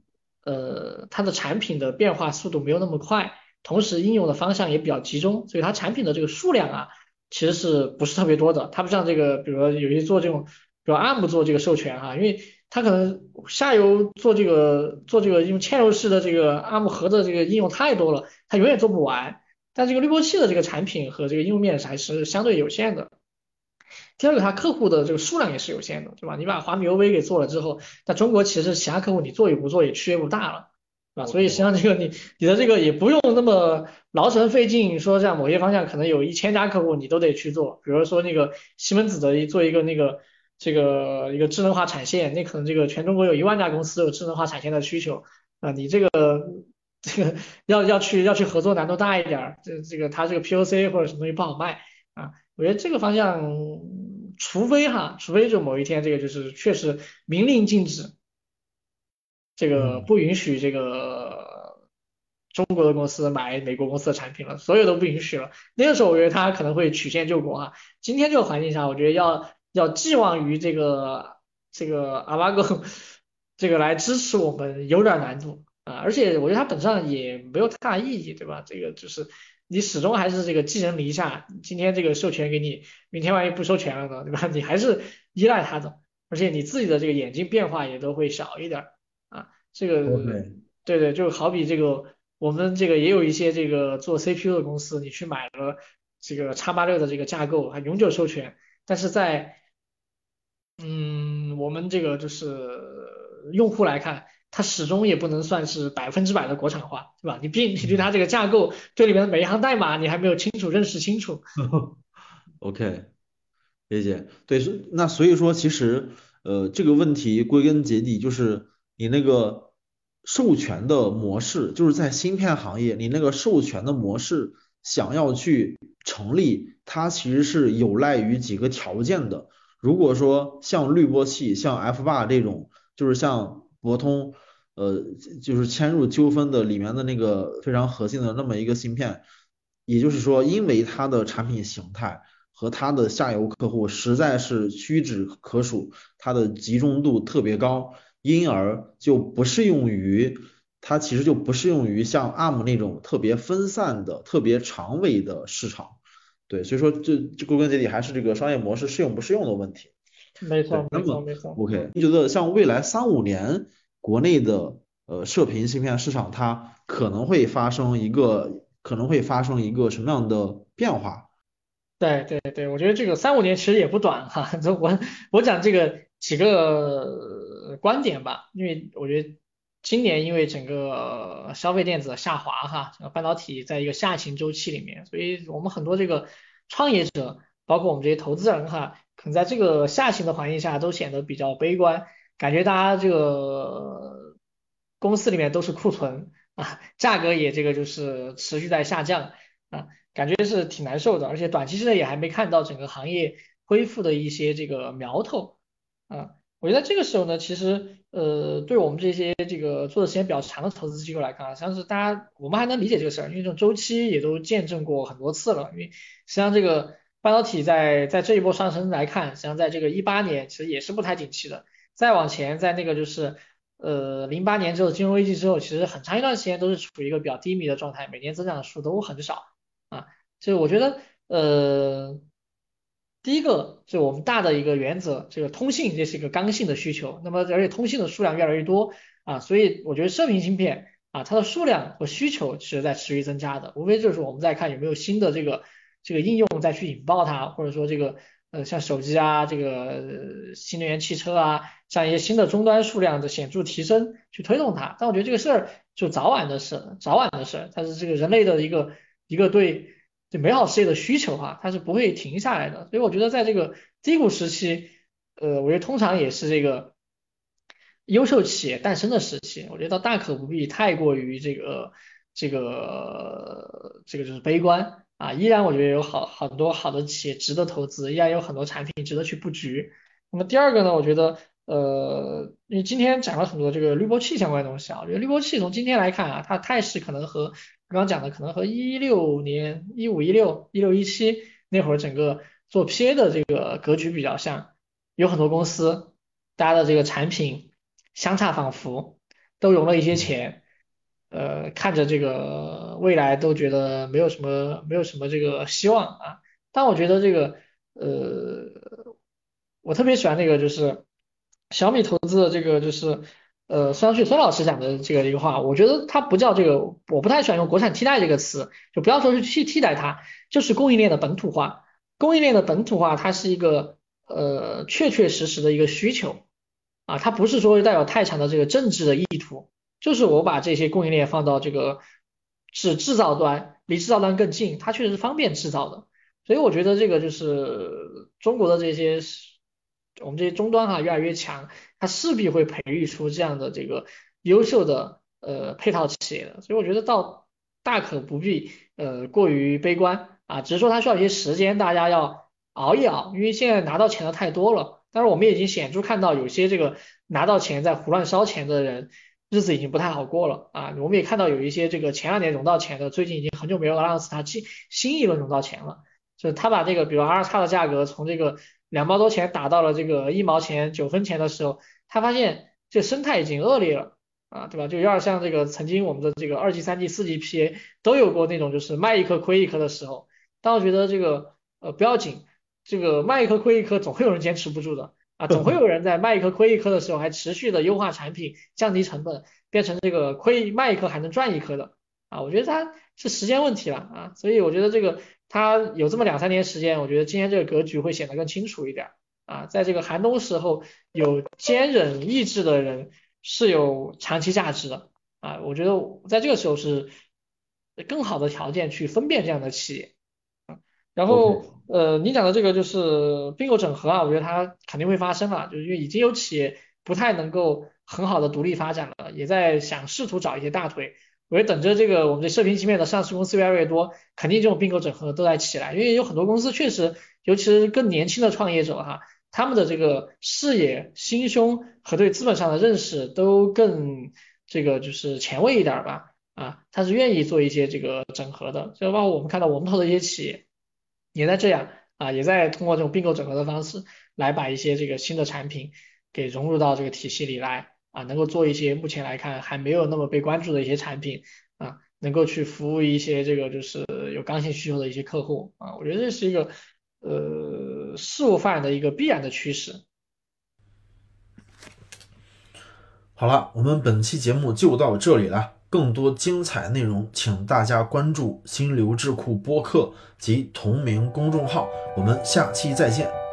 呃，它的产品的变化速度没有那么快，同时应用的方向也比较集中，所以它产品的这个数量啊，其实是不是特别多的？它不像这个，比如说有些做这种，比如 ARM 做这个授权哈，因为它可能下游做这个做这个用嵌入式的这个 ARM 核的这个应用太多了，它永远做不完。但这个滤波器的这个产品和这个应用面还是相对有限的。第二个，它客户的这个数量也是有限的，对吧？你把华米 OV 给做了之后，那中国其实其他客户你做与不做也区别不大了，对吧？所以实际上这个你你的这个也不用那么劳神费劲，说像某些方向可能有一千家客户你都得去做，比如说那个西门子的做一个那个这个一个智能化产线，那可能这个全中国有一万家公司有智能化产线的需求啊，你这个这个要要去要去合作难度大一点，这这个它这个 POC 或者什么东西不好卖啊，我觉得这个方向。除非哈，除非就某一天这个就是确实明令禁止，这个不允许这个中国的公司买美国公司的产品了，所有都不允许了。那个时候我觉得他可能会曲线救国啊。今天这个环境下，我觉得要要寄望于这个这个阿巴狗这个来支持我们有点难度啊，而且我觉得它本质上也没有太大意义，对吧？这个就是你始终还是这个寄人篱下，今天这个授权给你，明天万一不授权了呢，对吧？你还是依赖它的，而且你自己的这个眼睛变化也都会小一点儿啊，这个对对，就好比这个我们这个也有一些这个做 CPU 的公司，你去买了这个叉八六的这个架构，还永久授权，但是在嗯我们这个就是用户来看。它始终也不能算是百分之百的国产化，对吧？你毕你对它这个架构，这里面的每一行代码你还没有清楚认识清楚。OK，理解。对，是那所以说其实呃这个问题归根结底就是你那个授权的模式，就是在芯片行业你那个授权的模式想要去成立，它其实是有赖于几个条件的。如果说像滤波器、像 F 八这种，就是像博通。呃，就是嵌入纠纷的里面的那个非常核心的那么一个芯片，也就是说，因为它的产品形态和它的下游客户实在是屈指可数，它的集中度特别高，因而就不适用于它其实就不适用于像 ARM 那种特别分散的、特别长尾的市场。对，所以说这这归根结底还是这个商业模式适用不适用的问题。没错，没错，没错。OK，你觉得像未来三五年？国内的呃射频芯片市场，它可能会发生一个可能会发生一个什么样的变化？对对对，我觉得这个三五年其实也不短哈。我我讲这个几个观点吧，因为我觉得今年因为整个消费电子的下滑哈，整个半导体在一个下行周期里面，所以我们很多这个创业者，包括我们这些投资人哈，可能在这个下行的环境下都显得比较悲观。感觉大家这个公司里面都是库存啊，价格也这个就是持续在下降啊，感觉是挺难受的，而且短期之内也还没看到整个行业恢复的一些这个苗头啊。我觉得这个时候呢，其实呃，对我们这些这个做的时间比较长的投资机构来看啊，像是大家我们还能理解这个事儿，因为这种周期也都见证过很多次了。因为实际上这个半导体在在这一波上升来看，实际上在这个一八年其实也是不太景气的。再往前，在那个就是呃零八年之后金融危机之后，其实很长一段时间都是处于一个比较低迷的状态，每年增长的数都很少啊。所以我觉得呃第一个就我们大的一个原则，这个通信这是一个刚性的需求，那么而且通信的数量越来越多啊，所以我觉得射频芯片啊它的数量和需求是在持续增加的，无非就是我们在看有没有新的这个这个应用再去引爆它，或者说这个。呃，像手机啊，这个新能源汽车啊，像一些新的终端数量的显著提升，去推动它。但我觉得这个事儿就早晚的事，早晚的事。它是这个人类的一个一个对对美好世界的需求哈，它是不会停下来的。所以我觉得在这个低谷时期，呃，我觉得通常也是这个优秀企业诞生的时期。我觉得大可不必太过于这个这个这个就是悲观。啊，依然我觉得有好很多好的企业值得投资，依然有很多产品值得去布局。那么第二个呢，我觉得呃，因为今天讲了很多这个滤波器相关的东西啊，我觉得滤波器从今天来看啊，它态势可能和刚刚讲的可能和一六年、一五、一六、一六、一七那会儿整个做 PA 的这个格局比较像，有很多公司大家的这个产品相差仿佛，都融了一些钱。呃，看着这个未来都觉得没有什么没有什么这个希望啊。但我觉得这个呃，我特别喜欢那个就是小米投资的这个就是呃孙杨旭孙老师讲的这个一个话，我觉得他不叫这个，我不太喜欢用国产替代这个词，就不要说是去替代它，就是供应链的本土化。供应链的本土化，它是一个呃确确实实的一个需求啊，它不是说带有太强的这个政治的意图。就是我把这些供应链放到这个是制造端，离制造端更近，它确实是方便制造的。所以我觉得这个就是中国的这些我们这些终端哈越来越强，它势必会培育出这样的这个优秀的呃配套企业的。所以我觉得倒大可不必呃过于悲观啊，只是说它需要一些时间，大家要熬一熬，因为现在拿到钱的太多了。但是我们已经显著看到有些这个拿到钱在胡乱烧钱的人。日子已经不太好过了啊！我们也看到有一些这个前两年融到钱的，最近已经很久没有让他新新一轮融到钱了。就是他把这个，比如 R 叉的价格从这个两毛多钱打到了这个一毛钱九分钱的时候，他发现这生态已经恶劣了啊，对吧？就有点像这个曾经我们的这个二级、三级、四级 PA 都有过那种就是卖一颗亏一颗的时候，但我觉得这个呃不要紧，这个卖一颗亏一颗总会有人坚持不住的啊，总会有人在卖一颗亏一颗的时候还持续的优化产品、降低成本，变成这个亏卖一颗还能赚一颗的啊，我觉得它是时间问题了啊，所以我觉得这个它有这么两三年时间，我觉得今天这个格局会显得更清楚一点啊，在这个寒冬时候有坚忍意志的人。是有长期价值的啊，我觉得在这个时候是更好的条件去分辨这样的企业啊。然后呃，你讲的这个就是并购整合啊，我觉得它肯定会发生啊，就是因为已经有企业不太能够很好的独立发展了，也在想试图找一些大腿。我觉得等着这个我们这射频芯片的上市公司越来越多，肯定这种并购整合都在起来，因为有很多公司确实，尤其是更年轻的创业者哈。他们的这个视野、心胸和对资本上的认识都更这个就是前卫一点吧，啊，他是愿意做一些这个整合的，就包括我们看到我们投的一些企业也在这样啊，也在通过这种并购整合的方式来把一些这个新的产品给融入到这个体系里来啊，能够做一些目前来看还没有那么被关注的一些产品啊，能够去服务一些这个就是有刚性需求的一些客户啊，我觉得这是一个。呃，事物发展的一个必然的趋势。好了，我们本期节目就到这里了。更多精彩内容，请大家关注心流智库播客及同名公众号。我们下期再见。